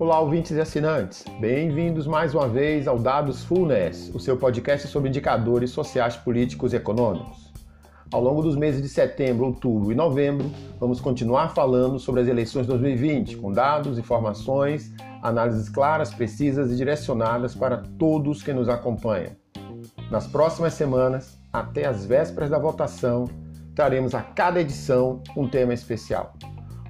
Olá, ouvintes e assinantes. Bem-vindos mais uma vez ao Dados Fullness, o seu podcast sobre indicadores sociais, políticos e econômicos. Ao longo dos meses de setembro, outubro e novembro, vamos continuar falando sobre as eleições 2020, com dados, informações, análises claras, precisas e direcionadas para todos que nos acompanham. Nas próximas semanas, até as vésperas da votação, traremos a cada edição um tema especial.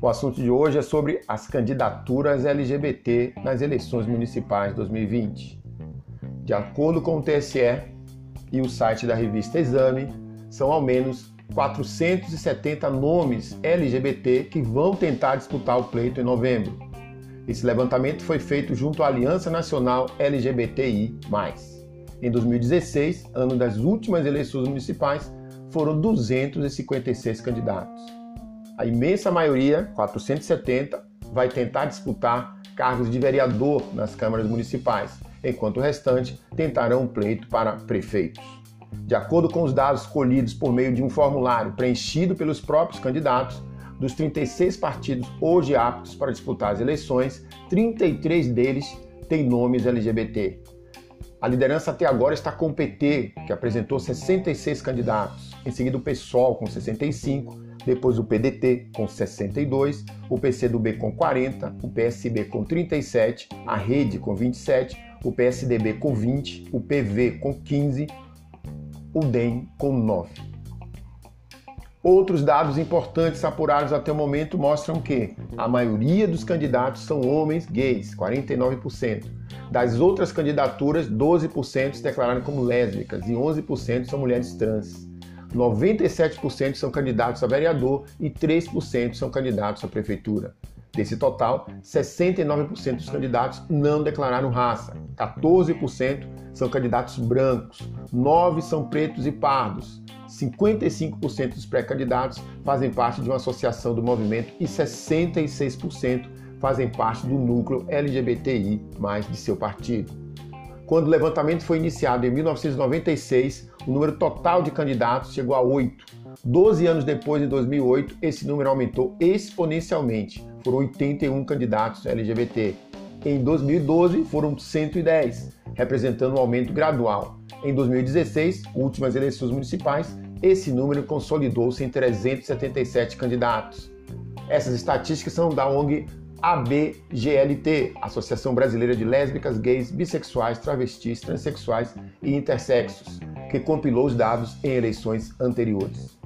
O assunto de hoje é sobre as candidaturas LGBT nas eleições municipais 2020. De acordo com o TSE e o site da revista Exame, são ao menos 470 nomes LGBT que vão tentar disputar o pleito em novembro. Esse levantamento foi feito junto à Aliança Nacional LGBTI. Em 2016, ano das últimas eleições municipais, foram 256 candidatos. A imensa maioria, 470, vai tentar disputar cargos de vereador nas câmaras municipais, enquanto o restante tentarão um pleito para prefeitos. De acordo com os dados colhidos por meio de um formulário preenchido pelos próprios candidatos, dos 36 partidos hoje aptos para disputar as eleições, 33 deles têm nomes LGBT. A liderança até agora está com o PT, que apresentou 66 candidatos, em seguida o PSOL com 65 depois o PDT com 62, o PCdoB com 40, o PSB com 37, a Rede com 27, o PSDB com 20, o PV com 15, o DEM com 9. Outros dados importantes apurados até o momento mostram que a maioria dos candidatos são homens gays, 49%. Das outras candidaturas, 12% se declararam como lésbicas e 11% são mulheres trans. 97% são candidatos a vereador e 3% são candidatos à prefeitura. Desse total, 69% dos candidatos não declararam raça, 14% são candidatos brancos, 9% são pretos e pardos, 55% dos pré-candidatos fazem parte de uma associação do movimento e 66% fazem parte do núcleo LGBTI mais de seu partido. Quando o levantamento foi iniciado em 1996, o número total de candidatos chegou a 8. Doze anos depois, em 2008, esse número aumentou exponencialmente. Foram 81 candidatos LGBT. Em 2012, foram 110, representando um aumento gradual. Em 2016, últimas eleições municipais, esse número consolidou-se em 377 candidatos. Essas estatísticas são da ONG ABGLT, Associação Brasileira de Lésbicas, Gays, Bissexuais, Travestis, Transsexuais e Intersexos, que compilou os dados em eleições anteriores.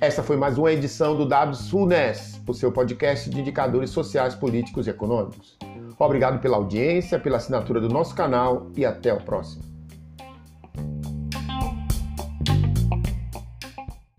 Essa foi mais uma edição do Dados FUNES, o seu podcast de indicadores sociais, políticos e econômicos. Obrigado pela audiência, pela assinatura do nosso canal e até o próximo.